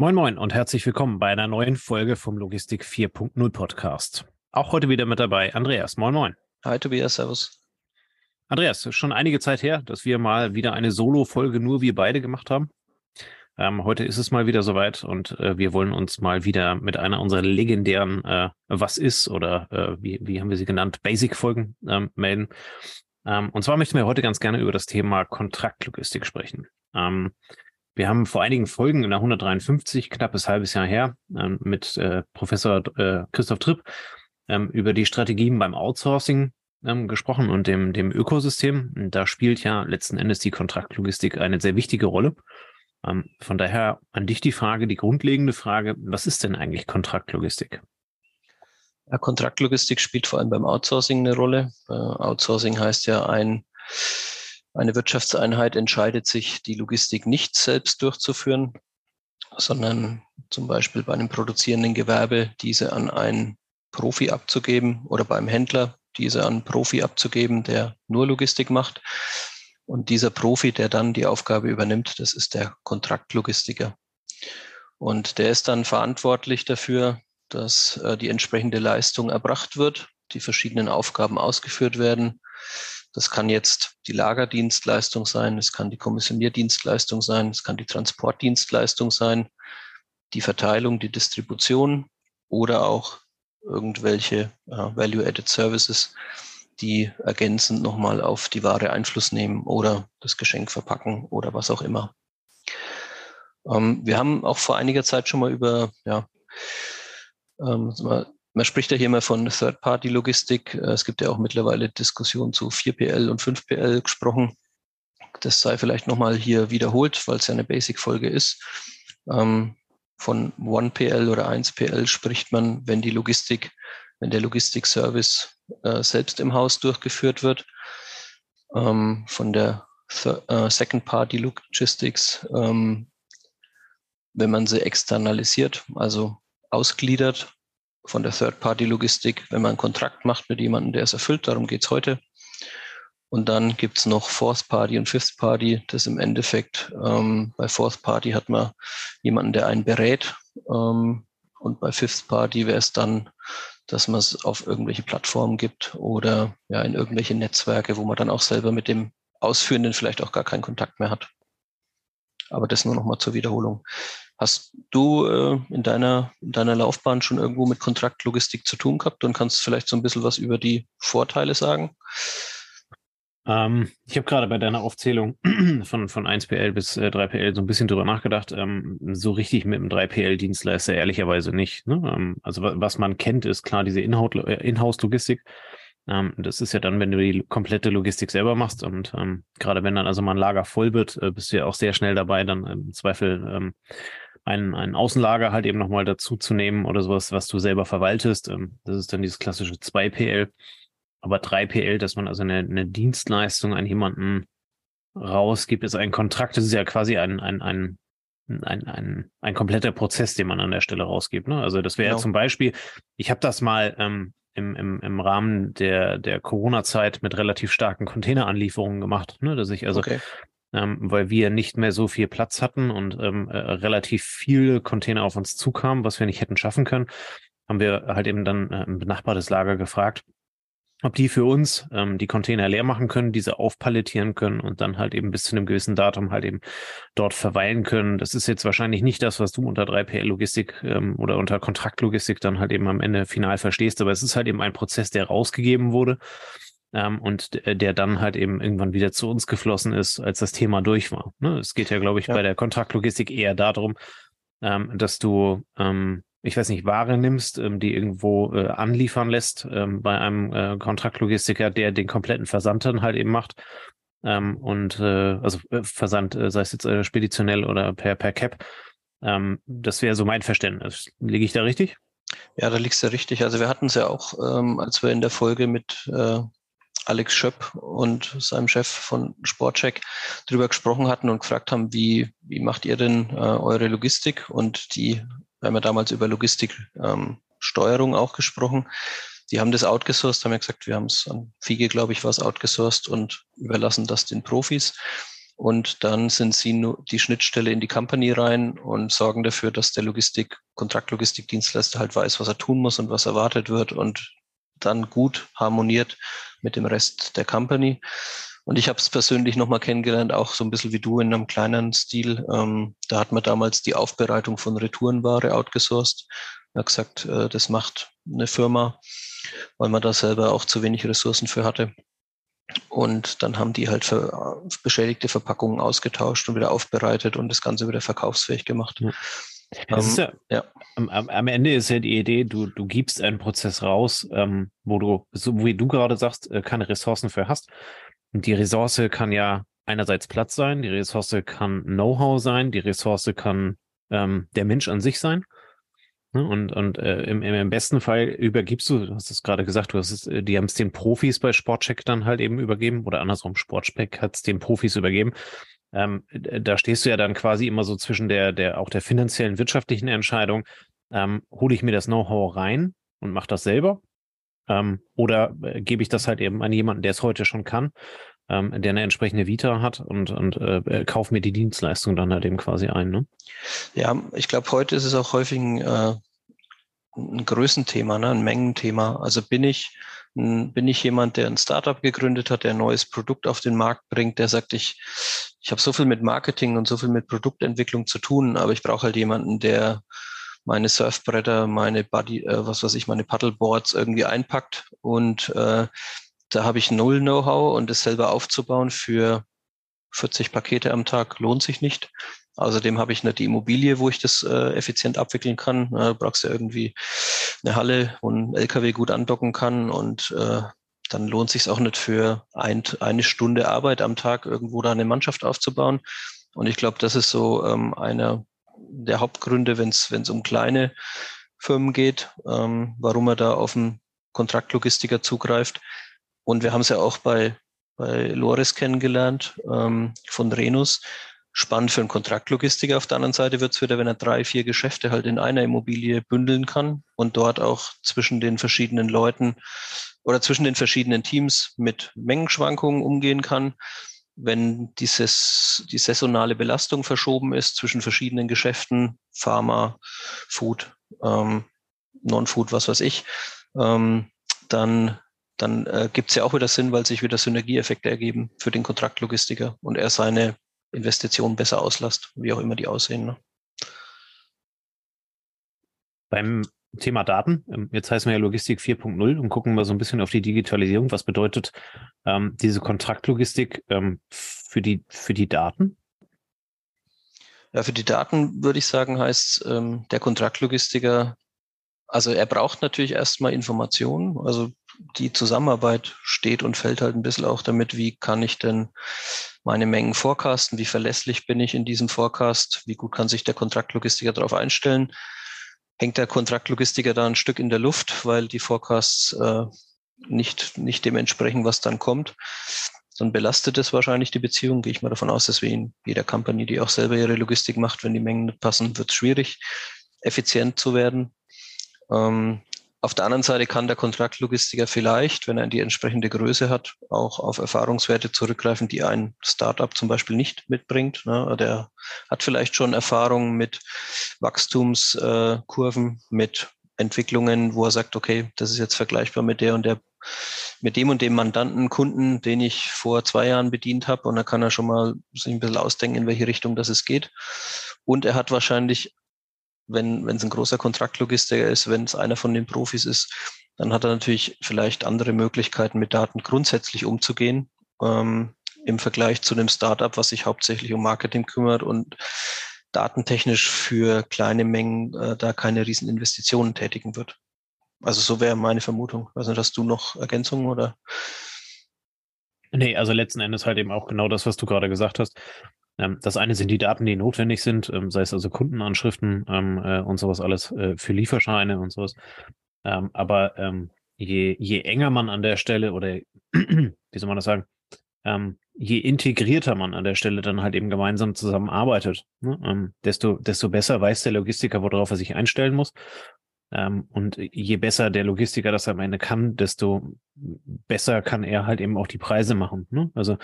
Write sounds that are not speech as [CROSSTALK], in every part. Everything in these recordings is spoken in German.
Moin Moin und herzlich willkommen bei einer neuen Folge vom Logistik 4.0 Podcast. Auch heute wieder mit dabei Andreas. Moin Moin. Hi Tobias, Servus. Andreas, schon einige Zeit her, dass wir mal wieder eine Solo-Folge nur wir beide gemacht haben. Ähm, heute ist es mal wieder soweit und äh, wir wollen uns mal wieder mit einer unserer legendären äh, Was ist oder äh, wie, wie haben wir sie genannt, Basic-Folgen ähm, melden. Ähm, und zwar möchten wir heute ganz gerne über das Thema Kontraktlogistik sprechen. Wir haben vor einigen Folgen in der 153, knappes halbes Jahr her, ähm, mit äh, Professor äh, Christoph Tripp ähm, über die Strategien beim Outsourcing ähm, gesprochen und dem, dem Ökosystem. Da spielt ja letzten Endes die Kontraktlogistik eine sehr wichtige Rolle. Ähm, von daher an dich die Frage, die grundlegende Frage, was ist denn eigentlich Kontraktlogistik? Ja, Kontraktlogistik spielt vor allem beim Outsourcing eine Rolle. Äh, Outsourcing heißt ja ein eine Wirtschaftseinheit entscheidet sich, die Logistik nicht selbst durchzuführen, sondern zum Beispiel bei einem produzierenden Gewerbe diese an einen Profi abzugeben oder beim Händler diese an einen Profi abzugeben, der nur Logistik macht. Und dieser Profi, der dann die Aufgabe übernimmt, das ist der Kontraktlogistiker. Und der ist dann verantwortlich dafür, dass äh, die entsprechende Leistung erbracht wird, die verschiedenen Aufgaben ausgeführt werden das kann jetzt die Lagerdienstleistung sein, es kann die Kommissionierdienstleistung sein, es kann die Transportdienstleistung sein, die Verteilung, die Distribution oder auch irgendwelche äh, Value-Added Services, die ergänzend nochmal auf die Ware Einfluss nehmen oder das Geschenk verpacken oder was auch immer. Ähm, wir haben auch vor einiger Zeit schon mal über ja, ähm, man spricht ja hier immer von Third-Party-Logistik. Äh, es gibt ja auch mittlerweile Diskussionen zu 4PL und 5PL gesprochen. Das sei vielleicht nochmal hier wiederholt, weil es ja eine Basic-Folge ist. Ähm, von 1PL oder 1PL spricht man, wenn die Logistik, wenn der Logistik-Service äh, selbst im Haus durchgeführt wird. Ähm, von der äh, Second-Party-Logistics, ähm, wenn man sie externalisiert, also ausgliedert von der Third-Party-Logistik, wenn man einen Kontrakt macht mit jemandem, der es erfüllt. Darum geht's heute. Und dann gibt's noch Fourth Party und Fifth Party. Das im Endeffekt, ähm, bei Fourth Party hat man jemanden, der einen berät. Ähm, und bei Fifth Party wäre es dann, dass man es auf irgendwelche Plattformen gibt oder ja in irgendwelche Netzwerke, wo man dann auch selber mit dem Ausführenden vielleicht auch gar keinen Kontakt mehr hat. Aber das nur noch mal zur Wiederholung. Hast du äh, in, deiner, in deiner Laufbahn schon irgendwo mit Kontraktlogistik zu tun gehabt und kannst vielleicht so ein bisschen was über die Vorteile sagen? Ähm, ich habe gerade bei deiner Aufzählung [CLEARS THROAT] von, von 1PL bis äh, 3PL so ein bisschen drüber nachgedacht. Ähm, so richtig mit dem 3PL-Dienstleister ehrlicherweise nicht. Ne? Ähm, also was man kennt, ist klar diese äh, Inhouse-Logistik. Ähm, das ist ja dann, wenn du die komplette Logistik selber machst und ähm, gerade wenn dann also mal ein Lager voll wird, äh, bist du ja auch sehr schnell dabei, dann im Zweifel ähm, ein, ein Außenlager halt eben nochmal dazu zu nehmen oder sowas, was du selber verwaltest. Ähm, das ist dann dieses klassische 2PL. Aber 3PL, dass man also eine, eine Dienstleistung an jemanden rausgibt, ist ein Kontrakt. Das ist ja quasi ein, ein, ein ein, ein, ein kompletter Prozess, den man an der Stelle rausgibt. Ne? Also das wäre genau. zum Beispiel, ich habe das mal ähm, im, im, im Rahmen der, der Corona-Zeit mit relativ starken Containeranlieferungen gemacht, ne? dass ich also okay ähm, weil wir nicht mehr so viel Platz hatten und ähm, äh, relativ viele Container auf uns zukamen, was wir nicht hätten schaffen können, haben wir halt eben dann äh, ein benachbartes Lager gefragt, ob die für uns ähm, die Container leer machen können, diese aufpalettieren können und dann halt eben bis zu einem gewissen Datum halt eben dort verweilen können. Das ist jetzt wahrscheinlich nicht das, was du unter 3PL-Logistik ähm, oder unter Kontraktlogistik dann halt eben am Ende final verstehst, aber es ist halt eben ein Prozess, der rausgegeben wurde ähm, und der dann halt eben irgendwann wieder zu uns geflossen ist, als das Thema durch war. Ne? Es geht ja, glaube ich, ja. bei der Kontraktlogistik eher darum, ähm, dass du, ähm, ich weiß nicht, Ware nimmst, ähm, die irgendwo äh, anliefern lässt ähm, bei einem äh, Kontraktlogistiker, der den kompletten Versand dann halt eben macht. Ähm, und äh, also äh, Versand, äh, sei es jetzt äh, speditionell oder per, per Cap. Das wäre so mein Verständnis. Liege ich da richtig? Ja, da liegst du richtig. Also wir hatten es ja auch, ähm, als wir in der Folge mit äh, Alex Schöpp und seinem Chef von Sportcheck drüber gesprochen hatten und gefragt haben, wie, wie macht ihr denn äh, eure Logistik? Und die, wir haben ja damals über Logistiksteuerung ähm, auch gesprochen. Die haben das outgesourced, haben ja gesagt, wir haben es an Fiege, glaube ich, was outgesourced und überlassen das den Profis. und dann sind sie nur die Schnittstelle in die Company rein und sorgen dafür, dass der Logistik, Kontraktlogistikdienstleister halt weiß, was er tun muss und was erwartet wird und dann gut harmoniert mit dem Rest der Company. Und ich habe es persönlich nochmal kennengelernt, auch so ein bisschen wie du in einem kleineren Stil. Ähm, da hat man damals die Aufbereitung von Retourenware outgesourced. Er hat gesagt, äh, das macht eine Firma, weil man da selber auch zu wenig Ressourcen für hatte. Und dann haben die halt für beschädigte Verpackungen ausgetauscht und wieder aufbereitet und das Ganze wieder verkaufsfähig gemacht. Ja. Um, ja, ja. Am, am, Ende ist ja die Idee, du, du gibst einen Prozess raus, ähm, wo du, so wie du gerade sagst, äh, keine Ressourcen für hast. Und die Ressource kann ja einerseits Platz sein, die Ressource kann Know-how sein, die Ressource kann ähm, der Mensch an sich sein. Ne? Und, und äh, im, im besten Fall übergibst du, du hast es gerade gesagt, du hast es, äh, die haben es den Profis bei Sportcheck dann halt eben übergeben oder andersrum, Sportcheck hat es den Profis übergeben. Ähm, da stehst du ja dann quasi immer so zwischen der, der auch der finanziellen, wirtschaftlichen Entscheidung, ähm, hole ich mir das Know-how rein und mache das selber ähm, oder äh, gebe ich das halt eben an jemanden, der es heute schon kann, ähm, der eine entsprechende Vita hat und, und äh, äh kauf mir die Dienstleistung dann halt eben quasi ein. Ne? Ja, ich glaube, heute ist es auch häufig ein, äh, ein Größenthema, ne? ein Mengenthema. Also bin ich, bin ich jemand, der ein Startup gegründet hat, der ein neues Produkt auf den Markt bringt, der sagt, ich, ich habe so viel mit Marketing und so viel mit Produktentwicklung zu tun, aber ich brauche halt jemanden, der meine Surfbretter, meine Buddy, äh, was weiß ich, meine Paddleboards irgendwie einpackt und äh, da habe ich null Know-how und das selber aufzubauen für 40 Pakete am Tag lohnt sich nicht. Außerdem habe ich nicht die Immobilie, wo ich das äh, effizient abwickeln kann. Äh, brauchst du irgendwie eine Halle, wo ein LKW gut andocken kann und äh, dann lohnt sich auch nicht für ein, eine Stunde Arbeit am Tag irgendwo da eine Mannschaft aufzubauen. Und ich glaube, das ist so ähm, einer der Hauptgründe, wenn es um kleine Firmen geht, ähm, warum man da auf einen Kontraktlogistiker zugreift. Und wir haben es ja auch bei, bei Loris kennengelernt ähm, von Renus spannend für einen Kontraktlogistiker. Auf der anderen Seite wird es wieder, wenn er drei, vier Geschäfte halt in einer Immobilie bündeln kann und dort auch zwischen den verschiedenen Leuten oder zwischen den verschiedenen Teams mit Mengenschwankungen umgehen kann. Wenn dieses, die saisonale Belastung verschoben ist zwischen verschiedenen Geschäften, Pharma, Food, ähm, Non-Food, was weiß ich, ähm, dann dann äh, gibt es ja auch wieder Sinn, weil sich wieder Synergieeffekte ergeben für den Kontraktlogistiker und er seine Investitionen besser auslasst, wie auch immer die aussehen. Ne? Beim Thema Daten, ähm, jetzt heißen wir ja Logistik 4.0 und gucken mal so ein bisschen auf die Digitalisierung. Was bedeutet ähm, diese Kontraktlogistik ähm, für, die, für die Daten? Ja, für die Daten würde ich sagen, heißt ähm, der Kontraktlogistiker, also er braucht natürlich erstmal Informationen. Also die Zusammenarbeit steht und fällt halt ein bisschen auch damit, wie kann ich denn meine Mengen forecasten, wie verlässlich bin ich in diesem Forecast, wie gut kann sich der Kontraktlogistiker darauf einstellen. Hängt der Kontraktlogistiker da ein Stück in der Luft, weil die Forecasts äh, nicht, nicht dementsprechend, was dann kommt, dann belastet es wahrscheinlich die Beziehung. Gehe ich mal davon aus, dass wir in jeder Company, die auch selber ihre Logistik macht, wenn die Mengen nicht passen, wird es schwierig, effizient zu werden. Ähm, auf der anderen Seite kann der Kontraktlogistiker vielleicht, wenn er die entsprechende Größe hat, auch auf Erfahrungswerte zurückgreifen, die ein Startup zum Beispiel nicht mitbringt. Ne? Der hat vielleicht schon Erfahrungen mit Wachstumskurven, mit Entwicklungen, wo er sagt, okay, das ist jetzt vergleichbar mit der und der, mit dem und dem Mandanten, Kunden, den ich vor zwei Jahren bedient habe. Und da kann er schon mal sich ein bisschen ausdenken, in welche Richtung das es geht. Und er hat wahrscheinlich wenn es ein großer Kontraktlogistiker ist, wenn es einer von den Profis ist, dann hat er natürlich vielleicht andere Möglichkeiten, mit Daten grundsätzlich umzugehen, ähm, im Vergleich zu einem Startup, was sich hauptsächlich um Marketing kümmert und datentechnisch für kleine Mengen äh, da keine riesen Investitionen tätigen wird. Also so wäre meine Vermutung. Also hast du noch Ergänzungen oder? Nee, also letzten Endes halt eben auch genau das, was du gerade gesagt hast. Ähm, das eine sind die Daten, die notwendig sind, ähm, sei es also Kundenanschriften ähm, äh, und sowas alles äh, für Lieferscheine und sowas. aber je, je enger man an der Stelle oder [CLEARS THROAT] wie soll man das sagen, je integrierter man an der Stelle dann halt eben gemeinsam zusammenarbeitet, ne, desto, desto besser weiß der Logistiker, worauf er sich einstellen muss. und je besser der Logistiker das am Ende kann, desto besser kann er halt eben auch die Preise machen. Ne? Also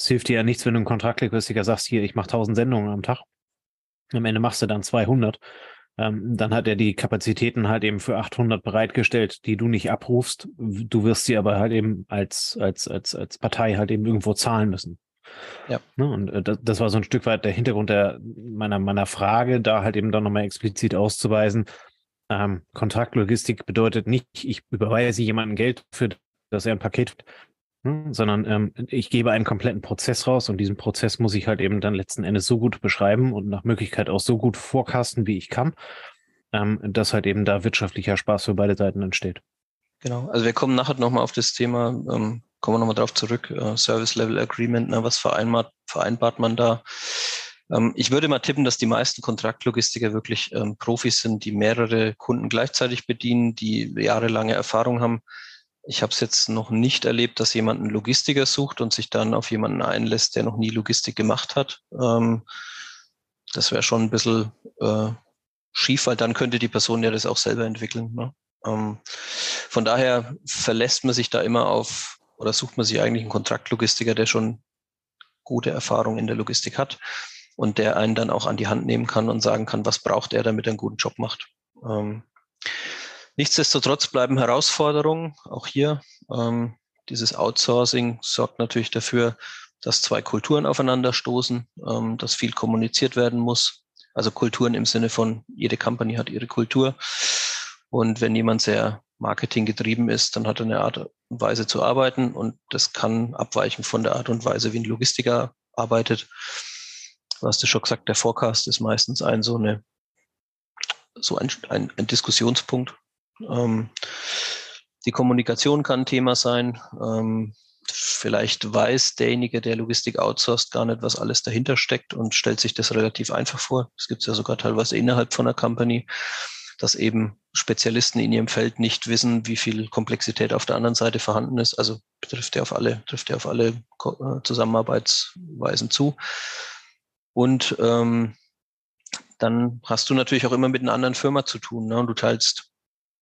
Es hilft dir ja nichts, wenn du einen Kontraktlogistiker sagst, hier, ich mache 1000 Sendungen am Tag. Am Ende machst du dann 200. Ähm, dann hat er die Kapazitäten halt eben für 800 bereitgestellt, die du nicht abrufst. Du wirst sie aber halt eben als, als, als, als Partei halt eben irgendwo zahlen müssen. Ja. Ne? Und äh, das, war so ein Stück weit der Hintergrund der, meiner, meiner Frage, da halt eben dann nochmal explizit auszuweisen. Ähm, Kontraktlogistik bedeutet nicht, ich überweise jemandem Geld für, dass er ein Paket? Sondern ähm, ich gebe einen kompletten Prozess raus und diesen Prozess muss ich halt eben dann letzten Endes so gut beschreiben und nach Möglichkeit auch so gut vorkasten, wie ich kann, ähm, dass halt eben da wirtschaftlicher Spaß für beide Seiten entsteht. Genau, also wir kommen nachher nochmal auf das Thema ähm, kommen wir nochmal drauf zurück, äh, Service Level Agreement, ne, was vereinbart, vereinbart man da? Ähm, ich würde mal tippen, dass die meisten Kontraktlogistiker wirklich ähm, Profis sind, die mehrere Kunden gleichzeitig bedienen, die jahrelange Erfahrung haben. Ich habe es jetzt noch nicht erlebt, dass jemand einen Logistiker sucht und sich dann auf jemanden einlässt, der noch nie Logistik gemacht hat. Ähm, das wäre schon ein bisschen äh, schief, weil dann könnte die Person ja das auch selber entwickeln. Ne? Ähm, von daher verlässt man sich da immer auf oder sucht man sich eigentlich einen Kontraktlogistiker, der schon gute Erfahrung in der Logistik hat und der einen dann auch an die Hand nehmen kann und sagen kann, was braucht er, damit er einen guten Job macht. Ähm, nichtsdestotrotz bleiben Herausforderungen auch hier. Ähm, dieses Outsourcing sorgt natürlich dafür, dass zwei Kulturen aufeinander stoßen, ähm, dass viel kommuniziert werden muss. Also Kulturen im Sinne von, jede Company hat ihre Kultur. Und wenn jemand sehr Marketing getrieben ist, dann hat er eine Art und Weise zu arbeiten und das kann abweichen von der Art und Weise, wie ein Logistiker arbeitet. Du hast ja schon gesagt, der Forecast ist meistens ein so eine so ein, ein, ein Diskussionspunkt. Ähm, die Kommunikation kann ein Thema sein. Ähm, vielleicht weiß derjenige, der Logistik outsourced, gar nicht, was alles dahinter steckt und stellt sich das relativ einfach vor. Das gibt es ja sogar teilweise innerhalb von einer Company dass eben Spezialisten in ihrem Feld nicht wissen, wie viel Komplexität auf der anderen Seite vorhanden ist. Also trifft ja auf alle, trifft ja auf alle äh, Zusammenarbeitsweisen zu. Und ähm, dann hast du natürlich auch immer mit einer anderen Firma zu tun. Ne? Und du teilst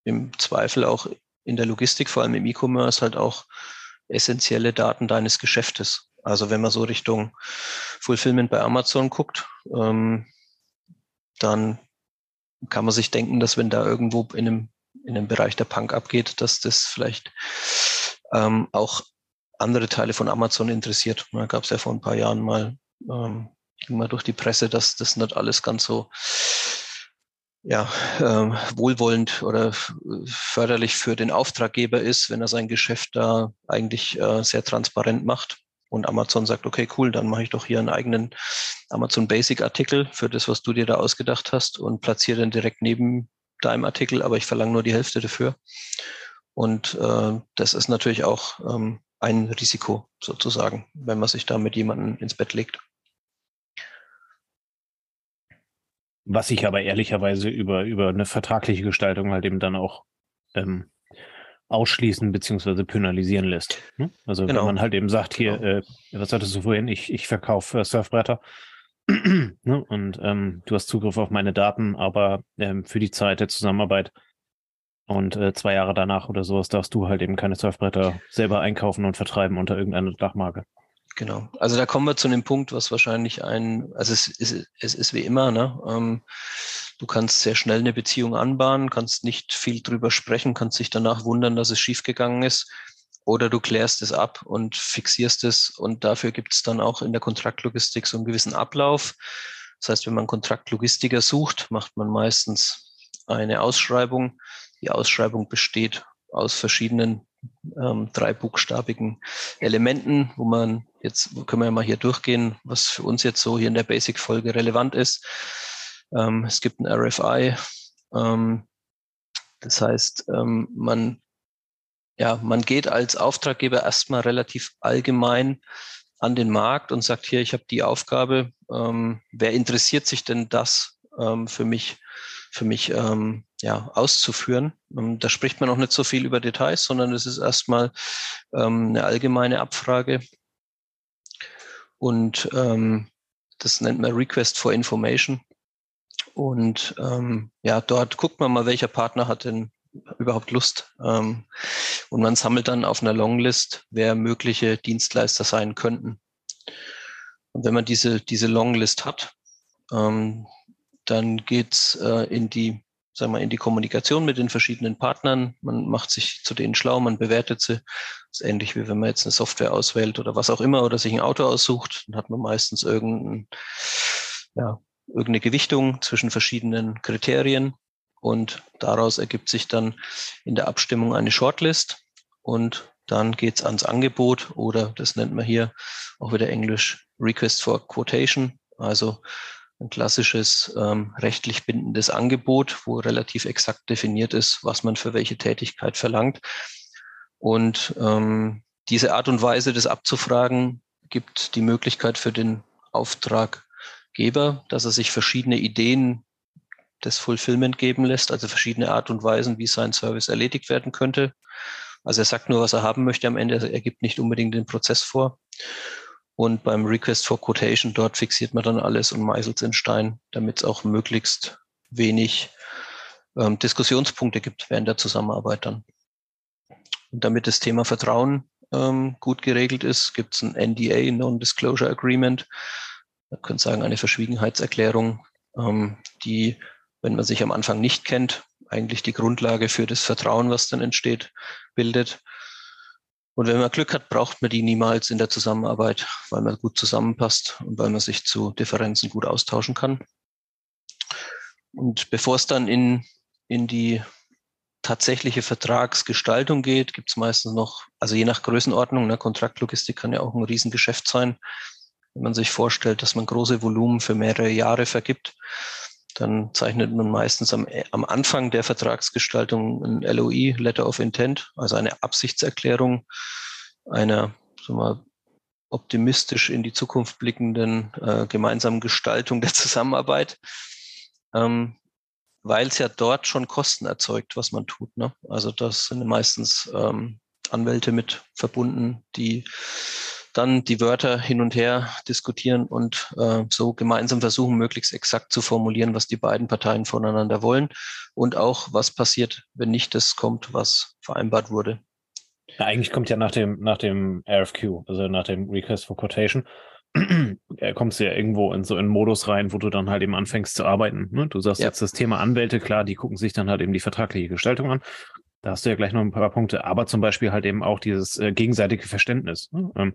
im Zweifel auch in der Logistik, vor allem im E-Commerce, halt auch essentielle Daten deines Geschäftes. Also wenn man so Richtung Fulfillment bei Amazon guckt, ähm, dann kann man sich denken, dass wenn da irgendwo in einem, in einem Bereich der Punk abgeht, dass das vielleicht ähm, auch andere Teile von Amazon interessiert. Da gab es ja vor ein paar Jahren mal, ähm, ging mal durch die Presse, dass das nicht alles ganz so ja, ähm, wohlwollend oder förderlich für den Auftraggeber ist, wenn er sein Geschäft da eigentlich äh, sehr transparent macht und Amazon sagt, okay, cool, dann mache ich doch hier einen eigenen Amazon Basic Artikel für das, was du dir da ausgedacht hast und platziere den direkt neben deinem Artikel, aber ich verlange nur die Hälfte dafür. Und äh, das ist natürlich auch ähm, ein Risiko sozusagen, wenn man sich da mit jemandem ins Bett legt. Was sich aber ehrlicherweise über, über eine vertragliche Gestaltung halt eben dann auch ähm, ausschließen beziehungsweise penalisieren lässt. Ne? Also genau. wenn man halt eben sagt, hier, genau. äh, was hattest du vorhin, ich, ich verkaufe äh, Surfbretter [CLEARS THROAT] ne? und ähm, du hast Zugriff auf meine Daten, aber ähm, für die Zeit der Zusammenarbeit und äh, zwei Jahre danach oder sowas darfst du halt eben keine Surfbretter selber einkaufen und vertreiben unter irgendeiner Dachmarke. Genau. Also da kommen wir zu einem Punkt, was wahrscheinlich ein, also es ist, es ist wie immer, ne? Ähm, Du kannst sehr schnell eine Beziehung anbahnen, kannst nicht viel drüber sprechen, kannst dich danach wundern, dass es schiefgegangen ist. Oder du klärst es ab und fixierst es. Und dafür gibt es dann auch in der Kontraktlogistik so einen gewissen Ablauf. Das heißt, wenn man Kontraktlogistiker sucht, macht man meistens eine Ausschreibung. Die Ausschreibung besteht aus verschiedenen ähm, dreibuchstabigen Elementen, wo man jetzt können wir ja mal hier durchgehen, was für uns jetzt so hier in der Basic-Folge relevant ist. Ähm, es gibt ein RFI. Ähm, das heißt, ähm, man, ja, man geht als Auftraggeber erstmal relativ allgemein an den Markt und sagt, hier, ich habe die Aufgabe, ähm, wer interessiert sich denn das ähm, für mich, für mich ähm, ja, auszuführen? Ähm, da spricht man auch nicht so viel über Details, sondern es ist erstmal ähm, eine allgemeine Abfrage. Und ähm, das nennt man Request for Information. Und ähm, ja, dort guckt man mal, welcher Partner hat denn überhaupt Lust. Ähm, und man sammelt dann auf einer Longlist, wer mögliche Dienstleister sein könnten. Und wenn man diese, diese Longlist hat, ähm, dann geht's äh, in die sagen wir, in die Kommunikation mit den verschiedenen Partnern. Man macht sich zu denen schlau, man bewertet sie. Das ist ähnlich wie wenn man jetzt eine Software auswählt oder was auch immer oder sich ein Auto aussucht. Dann hat man meistens irgendein, ja, irgendeine Gewichtung zwischen verschiedenen Kriterien und daraus ergibt sich dann in der Abstimmung eine Shortlist und dann geht's ans Angebot oder das nennt man hier auch wieder Englisch Request for Quotation. Also ein klassisches ähm, rechtlich bindendes Angebot, wo relativ exakt definiert ist, was man für welche Tätigkeit verlangt. Und ähm, diese Art und Weise, das abzufragen, gibt die Möglichkeit für den Auftraggeber, dass er sich verschiedene Ideen des Fulfillment geben lässt, also verschiedene Art und Weisen, wie sein Service erledigt werden könnte. Also er sagt nur, was er haben möchte am Ende, er gibt nicht unbedingt den Prozess vor. Und beim Request for Quotation, dort fixiert man dann alles und meißelt in Stein, damit es auch möglichst wenig ähm, Diskussionspunkte gibt während der Zusammenarbeit dann. Und damit das Thema Vertrauen ähm, gut geregelt ist, gibt es ein NDA, Non-Disclosure Agreement. Man könnte sagen, eine Verschwiegenheitserklärung, ähm, die, wenn man sich am Anfang nicht kennt, eigentlich die Grundlage für das Vertrauen, was dann entsteht, bildet. Und wenn man Glück hat, braucht man die niemals in der Zusammenarbeit, weil man gut zusammenpasst und weil man sich zu Differenzen gut austauschen kann. Und bevor es dann in, in die tatsächliche Vertragsgestaltung geht, gibt es meistens noch, also je nach Größenordnung, ne, Kontraktlogistik kann ja auch ein Riesengeschäft sein. Wenn man sich vorstellt, dass man große Volumen für mehrere Jahre vergibt, dann zeichnet man meistens am, am Anfang der Vertragsgestaltung ein LOI, Letter of Intent, also eine Absichtserklärung einer sagen optimistisch in die Zukunft blickenden äh, gemeinsamen Gestaltung der Zusammenarbeit, ähm, weil es ja dort schon Kosten erzeugt, was man tut. Ne? Also das sind meistens ähm, Anwälte mit verbunden, die dann die Wörter hin und her diskutieren und äh, so gemeinsam versuchen, möglichst exakt zu formulieren, was die beiden Parteien voneinander wollen und auch, was passiert, wenn nicht das kommt, was vereinbart wurde. Ja, eigentlich kommt ja nach dem, nach dem RFQ, also nach dem Request for Quotation, [CLEARS THROAT] kommst du ja irgendwo in so einen Modus rein, wo du dann halt eben anfängst zu arbeiten. Ne? Du sagst ja. jetzt das Thema Anwälte, klar, die gucken sich dann halt eben die vertragliche Gestaltung an. Da hast du ja gleich noch ein paar Punkte, aber zum Beispiel halt eben auch dieses äh, gegenseitige Verständnis. Ne? Ähm,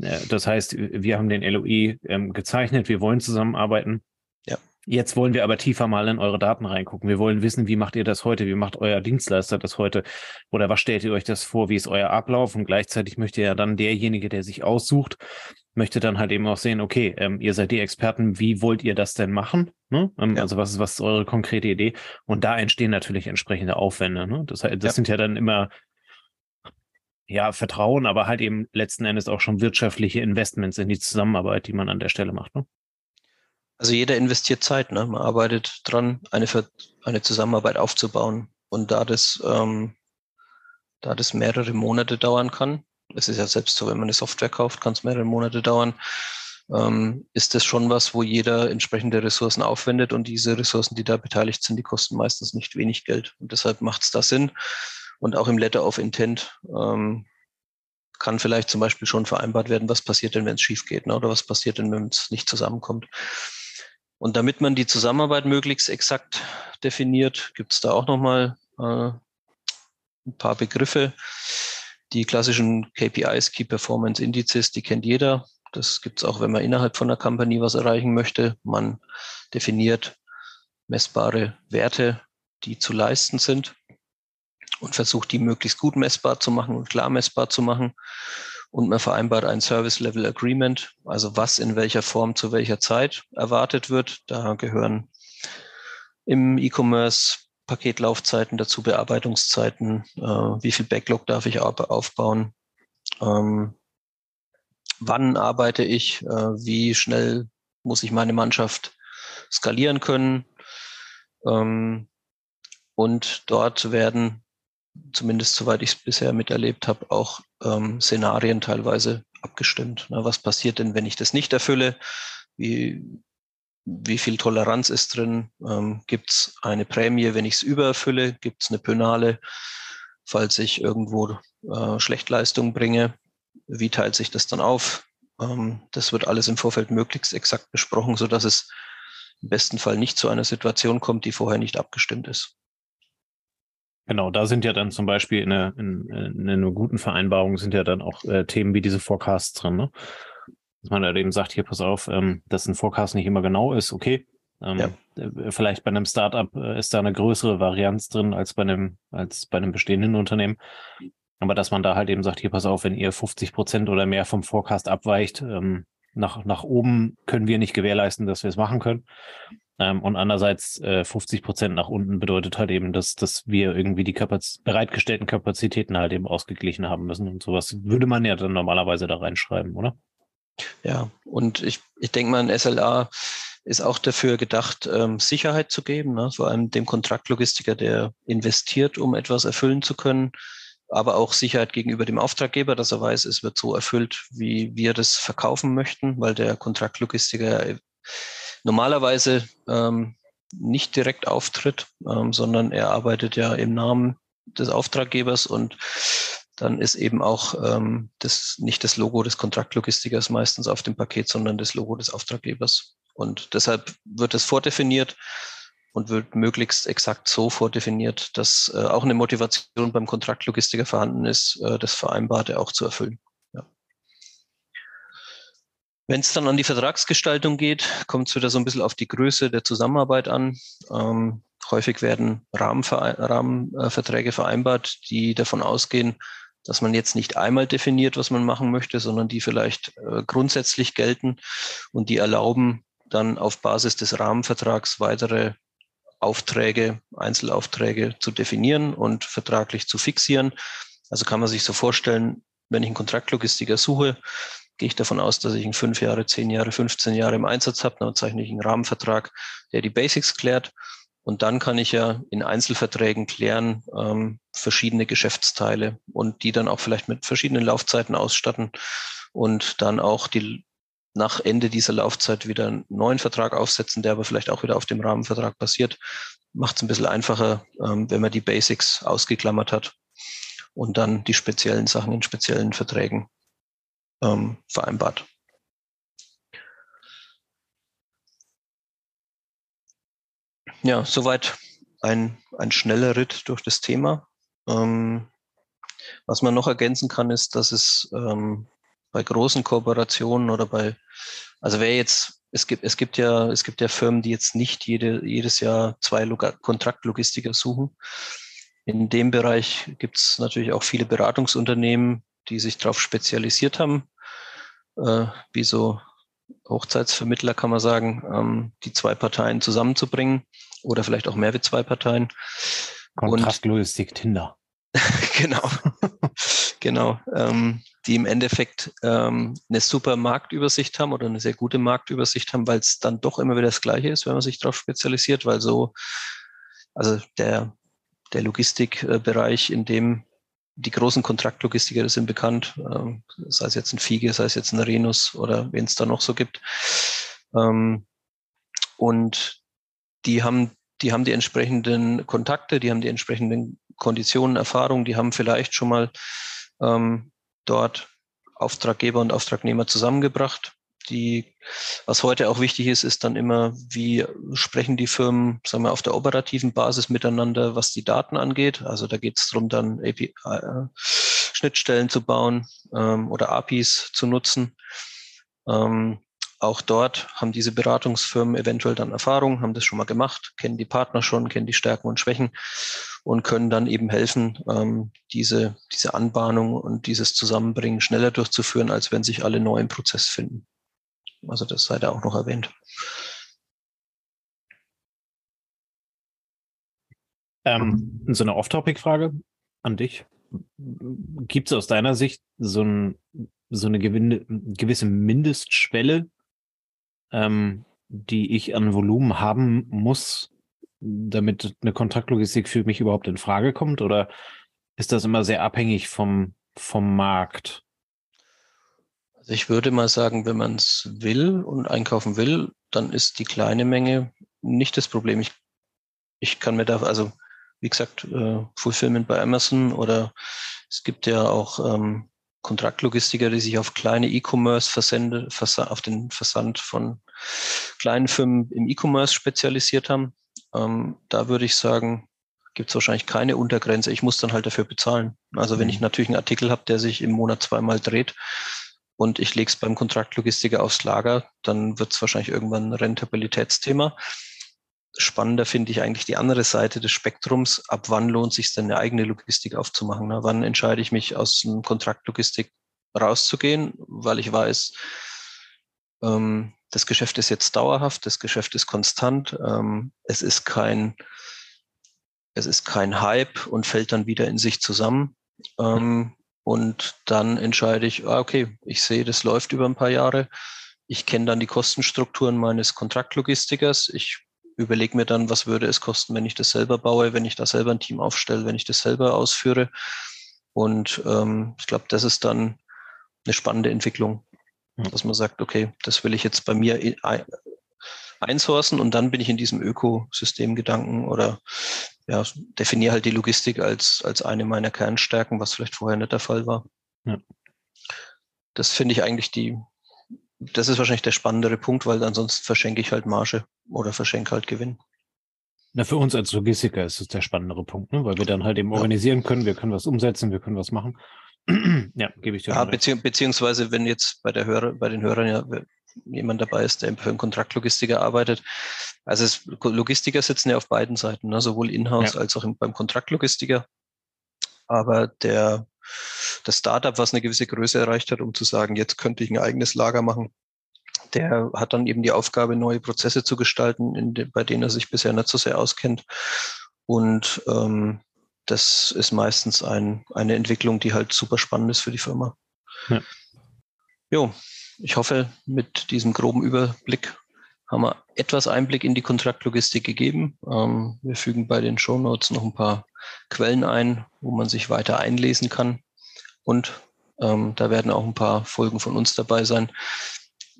äh, das heißt, wir haben den LOI ähm, gezeichnet, wir wollen zusammenarbeiten. Ja. Jetzt wollen wir aber tiefer mal in eure Daten reingucken. Wir wollen wissen, wie macht ihr das heute? Wie macht euer Dienstleister das heute? Oder was stellt ihr euch das vor? Wie ist euer Ablauf? Und gleichzeitig möchte ja dann derjenige, der sich aussucht, möchte dann halt eben auch sehen, okay, ähm, ihr seid die Experten, wie wollt ihr das denn machen? Ne? Ähm, ja. Also was ist, was ist eure konkrete Idee? Und da entstehen natürlich entsprechende Aufwände. Ne? Das, das ja. sind ja dann immer ja, Vertrauen, aber halt eben letzten Endes auch schon wirtschaftliche Investments in die Zusammenarbeit, die man an der Stelle macht. Ne? Also jeder investiert Zeit, ne? Man arbeitet dran, eine, eine Zusammenarbeit aufzubauen. Und da das, ähm, da das mehrere Monate dauern kann, es ist ja selbst so, wenn man eine Software kauft, kann es mehrere Monate dauern, ähm, ist das schon was, wo jeder entsprechende Ressourcen aufwendet und diese Ressourcen, die da beteiligt sind, die kosten meistens nicht wenig Geld. Und deshalb macht es da Sinn. Und auch im Letter of Intent ähm, kann vielleicht zum Beispiel schon vereinbart werden, was passiert denn, wenn es schief geht, ne? oder was passiert denn, wenn es nicht zusammenkommt. Und damit man die Zusammenarbeit möglichst exakt definiert, gibt es da auch nochmal äh, ein paar Begriffe. Die klassischen KPIs, Key Performance Indizes, die kennt jeder. Das gibt es auch, wenn man innerhalb von einer Company was erreichen möchte. Man definiert messbare Werte, die zu leisten sind und versucht, die möglichst gut messbar zu machen und klar messbar zu machen. Und man vereinbart ein Service Level Agreement, also was in welcher Form zu welcher Zeit erwartet wird. Da gehören im E-Commerce Paketlaufzeiten dazu, Bearbeitungszeiten, äh, wie viel Backlog darf ich aufbauen, ähm, wann arbeite ich, äh, wie schnell muss ich meine Mannschaft skalieren können. Ähm, und dort werden zumindest soweit ich es bisher miterlebt habe, auch ähm, Szenarien teilweise abgestimmt. Na, was passiert denn, wenn ich das nicht erfülle? Wie, wie viel Toleranz ist drin? Ähm, Gibt es eine Prämie, wenn ich es übererfülle? Gibt es eine Penale, falls ich irgendwo äh, Schlechtleistung bringe? Wie teilt sich das dann auf? Ähm, das wird alles im Vorfeld möglichst exakt besprochen, sodass es im besten Fall nicht zu einer Situation kommt, die vorher nicht abgestimmt ist. Genau, da sind ja dann zum Beispiel in, einer, in, in einer guten Vereinbarung sind ja dann auch äh, Themen wie diese Forecasts drin, ne? Dass man halt eben sagt, hier, pass auf, ähm, dass ein Forecast nicht immer genau ist, okay. Ähm, ja. Äh, vielleicht bei einem Startup äh, ist da eine größere Varianz drin als bei einem, als bei einem bestehenden Unternehmen. Aber dass man da halt eben sagt, hier, pass auf, wenn ihr 50 Prozent oder mehr vom Forecast abweicht, ähm, nach, nach oben können wir nicht gewährleisten, dass wir es machen können. Ähm, und andererseits äh, 50 Prozent nach unten bedeutet halt eben, dass, dass wir irgendwie die Kapaz bereitgestellten Kapazitäten halt eben ausgeglichen haben müssen. Und sowas würde man ja dann normalerweise da reinschreiben, oder? Ja, und ich, ich denke mal, ein SLA ist auch dafür gedacht, ähm, Sicherheit zu geben, ne? vor allem dem Kontraktlogistiker, der investiert, um etwas erfüllen zu können, aber auch Sicherheit gegenüber dem Auftraggeber, dass er weiß, es wird so erfüllt, wie wir das verkaufen möchten, weil der Kontraktlogistiker normalerweise ähm, nicht direkt auftritt, ähm, sondern er arbeitet ja im Namen des Auftraggebers und dann ist eben auch ähm, das nicht das Logo des Kontraktlogistikers meistens auf dem Paket, sondern das Logo des Auftraggebers. Und deshalb wird es vordefiniert und wird möglichst exakt so vordefiniert, dass äh, auch eine Motivation beim Kontraktlogistiker vorhanden ist, äh, das Vereinbarte auch zu erfüllen. Wenn es dann an die Vertragsgestaltung geht, kommt es wieder so ein bisschen auf die Größe der Zusammenarbeit an. Ähm, häufig werden Rahmenverträge vereinbart, die davon ausgehen, dass man jetzt nicht einmal definiert, was man machen möchte, sondern die vielleicht äh, grundsätzlich gelten und die erlauben dann auf Basis des Rahmenvertrags weitere Aufträge, Einzelaufträge zu definieren und vertraglich zu fixieren. Also kann man sich so vorstellen, wenn ich einen Kontraktlogistiker suche, gehe ich davon aus, dass ich ihn fünf Jahre, zehn Jahre, 15 Jahre im Einsatz habe. Dann zeichne ich einen Rahmenvertrag, der die Basics klärt. Und dann kann ich ja in Einzelverträgen klären, ähm, verschiedene Geschäftsteile und die dann auch vielleicht mit verschiedenen Laufzeiten ausstatten und dann auch die nach Ende dieser Laufzeit wieder einen neuen Vertrag aufsetzen, der aber vielleicht auch wieder auf dem Rahmenvertrag basiert. Macht es ein bisschen einfacher, ähm, wenn man die Basics ausgeklammert hat und dann die speziellen Sachen in speziellen Verträgen ähm, vereinbart. Ja, soweit ein, ein schneller Ritt durch das Thema. Ähm, was man noch ergänzen kann, ist, dass es ähm, bei großen Kooperationen oder bei, also wer jetzt, es gibt, es gibt ja, es gibt ja Firmen, die jetzt nicht jede, jedes Jahr zwei Log Kontraktlogistiker suchen. In dem Bereich gibt es natürlich auch viele Beratungsunternehmen, die sich darauf spezialisiert haben, äh, wie so Hochzeitsvermittler kann man sagen, ähm, die zwei Parteien zusammenzubringen oder vielleicht auch mehr wie zwei Parteien. Kontrastlogistik Tinder. [LAUGHS] genau, genau, ähm, die im Endeffekt ähm, eine super Marktübersicht haben oder eine sehr gute Marktübersicht haben, weil es dann doch immer wieder das Gleiche ist, wenn man sich darauf spezialisiert, weil so, also der, der Logistikbereich, in dem die großen Kontraktlogistiker das sind bekannt, ähm, sei es jetzt ein Fiege, sei es jetzt ein Renus oder wen es da noch so gibt. Ähm, und die haben, die haben die entsprechenden Kontakte, die haben die entsprechenden Konditionen, Erfahrungen, die haben vielleicht schon mal ähm, dort Auftraggeber und Auftragnehmer zusammengebracht die, was heute auch wichtig ist, ist dann immer, wie sprechen die Firmen, sagen wir, auf der operativen Basis miteinander, was die Daten angeht. Also da geht es darum, dann API, äh, Schnittstellen zu bauen ähm, oder APIs zu nutzen. Ähm, auch dort haben diese Beratungsfirmen eventuell dann Erfahrung, haben das schon mal gemacht, kennen die Partner schon, kennen die Stärken und Schwächen und können dann eben helfen, ähm, diese, diese Anbahnung und dieses Zusammenbringen schneller durchzuführen, als wenn sich alle neu im Prozess finden. Also das sei da auch noch erwähnt. Ähm, so eine Off-Topic-Frage an dich. Gibt es aus deiner Sicht so, ein, so eine gewisse Mindestschwelle, ähm, die ich an Volumen haben muss, damit eine Kontraktlogistik für mich überhaupt in Frage kommt? Oder ist das immer sehr abhängig vom, vom Markt? Also ich würde mal sagen, wenn man es will und einkaufen will, dann ist die kleine Menge nicht das Problem. Ich, ich kann mir da, also wie gesagt, äh, Fulfillment bei Amazon oder es gibt ja auch ähm, Kontraktlogistiker, die sich auf kleine E-Commerce-Versände, auf den Versand von kleinen Firmen im E-Commerce spezialisiert haben. Ähm, da würde ich sagen, gibt es wahrscheinlich keine Untergrenze. Ich muss dann halt dafür bezahlen. Also wenn ich mhm. natürlich einen Artikel habe, der sich im Monat zweimal dreht und ich lege es beim Kontraktlogistiker aufs Lager, dann wird es wahrscheinlich irgendwann ein Rentabilitätsthema. Spannender finde ich eigentlich die andere Seite des Spektrums. Ab wann lohnt sich denn eine eigene Logistik aufzumachen? Ne? Wann entscheide ich mich aus einem Kontraktlogistik rauszugehen, weil ich weiß, ähm, das Geschäft ist jetzt dauerhaft, das Geschäft ist konstant, ähm, es ist kein, es ist kein Hype und fällt dann wieder in sich zusammen. Ähm, und dann entscheide ich, ah, okay, ich sehe, das läuft über ein paar Jahre. Ich kenne dann die Kostenstrukturen meines Kontraktlogistikers. Ich überlege mir dann, was würde es kosten, wenn ich das selber baue, wenn ich da selber ein Team aufstelle, wenn ich das selber ausführe. Und ähm, ich glaube, das ist dann eine spannende Entwicklung, dass man sagt, okay, das will ich jetzt bei mir einsourcen und dann bin ich in diesem Ökosystemgedanken oder ja, definiere halt die Logistik als, als eine meiner Kernstärken, was vielleicht vorher nicht der Fall war. Ja. Das finde ich eigentlich die, das ist wahrscheinlich der spannendere Punkt, weil ansonsten verschenke ich halt Marge oder verschenke halt Gewinn. Na, für uns als Logistiker ist es der spannendere Punkt, ne? weil wir dann halt eben ja. organisieren können, wir können was umsetzen, wir können was machen. [CLEARS THROAT] ja, gebe ich dir. Ja, bezieh beziehungsweise wenn jetzt bei der Hörer, bei den Hörern ja jemand dabei ist, der für einen Kontraktlogistiker arbeitet. Also es, Logistiker sitzen ja auf beiden Seiten, ne? sowohl in-house ja. als auch im, beim Kontraktlogistiker. Aber der das Startup, was eine gewisse Größe erreicht hat, um zu sagen, jetzt könnte ich ein eigenes Lager machen, der hat dann eben die Aufgabe, neue Prozesse zu gestalten, de, bei denen er sich bisher nicht so sehr auskennt. Und ähm, das ist meistens ein, eine Entwicklung, die halt super spannend ist für die Firma. Ja. Jo, ich hoffe, mit diesem groben Überblick haben wir etwas Einblick in die Kontraktlogistik gegeben. Ähm, wir fügen bei den Show Notes noch ein paar Quellen ein, wo man sich weiter einlesen kann. Und ähm, da werden auch ein paar Folgen von uns dabei sein.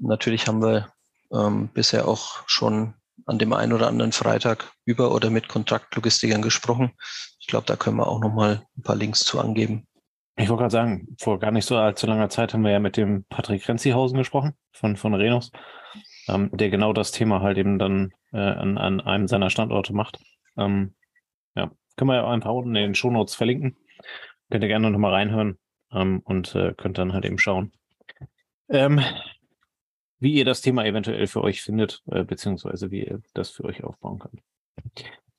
Natürlich haben wir ähm, bisher auch schon an dem einen oder anderen Freitag über oder mit Kontraktlogistikern gesprochen. Ich glaube, da können wir auch noch mal ein paar Links zu angeben. Ich wollte gerade sagen, vor gar nicht so allzu langer Zeit haben wir ja mit dem Patrick Renzihausen gesprochen von, von Renos, ähm, der genau das Thema halt eben dann äh, an, an einem seiner Standorte macht. Ähm, ja, können wir ja einfach unten in den Shownotes verlinken. Könnt ihr gerne nochmal reinhören ähm, und äh, könnt dann halt eben schauen, ähm, wie ihr das Thema eventuell für euch findet, äh, beziehungsweise wie ihr das für euch aufbauen könnt.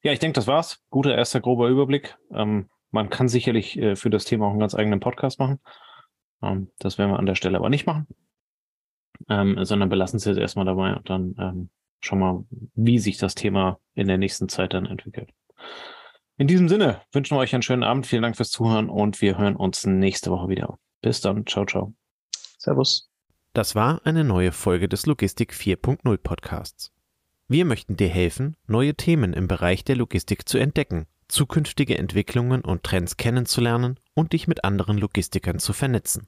Ja, ich denke, das war's. Guter erster grober Überblick. Ähm, man kann sicherlich äh, für das Thema auch einen ganz eigenen Podcast machen. Ähm, das werden wir an der Stelle aber nicht machen, ähm, sondern belassen es jetzt erstmal dabei und dann ähm, schauen wir, wie sich das Thema in der nächsten Zeit dann entwickelt. In diesem Sinne wünschen wir euch einen schönen Abend. Vielen Dank fürs Zuhören und wir hören uns nächste Woche wieder. Bis dann. Ciao, ciao. Servus. Das war eine neue Folge des Logistik 4.0 Podcasts. Wir möchten dir helfen, neue Themen im Bereich der Logistik zu entdecken zukünftige Entwicklungen und Trends kennenzulernen und dich mit anderen Logistikern zu vernetzen.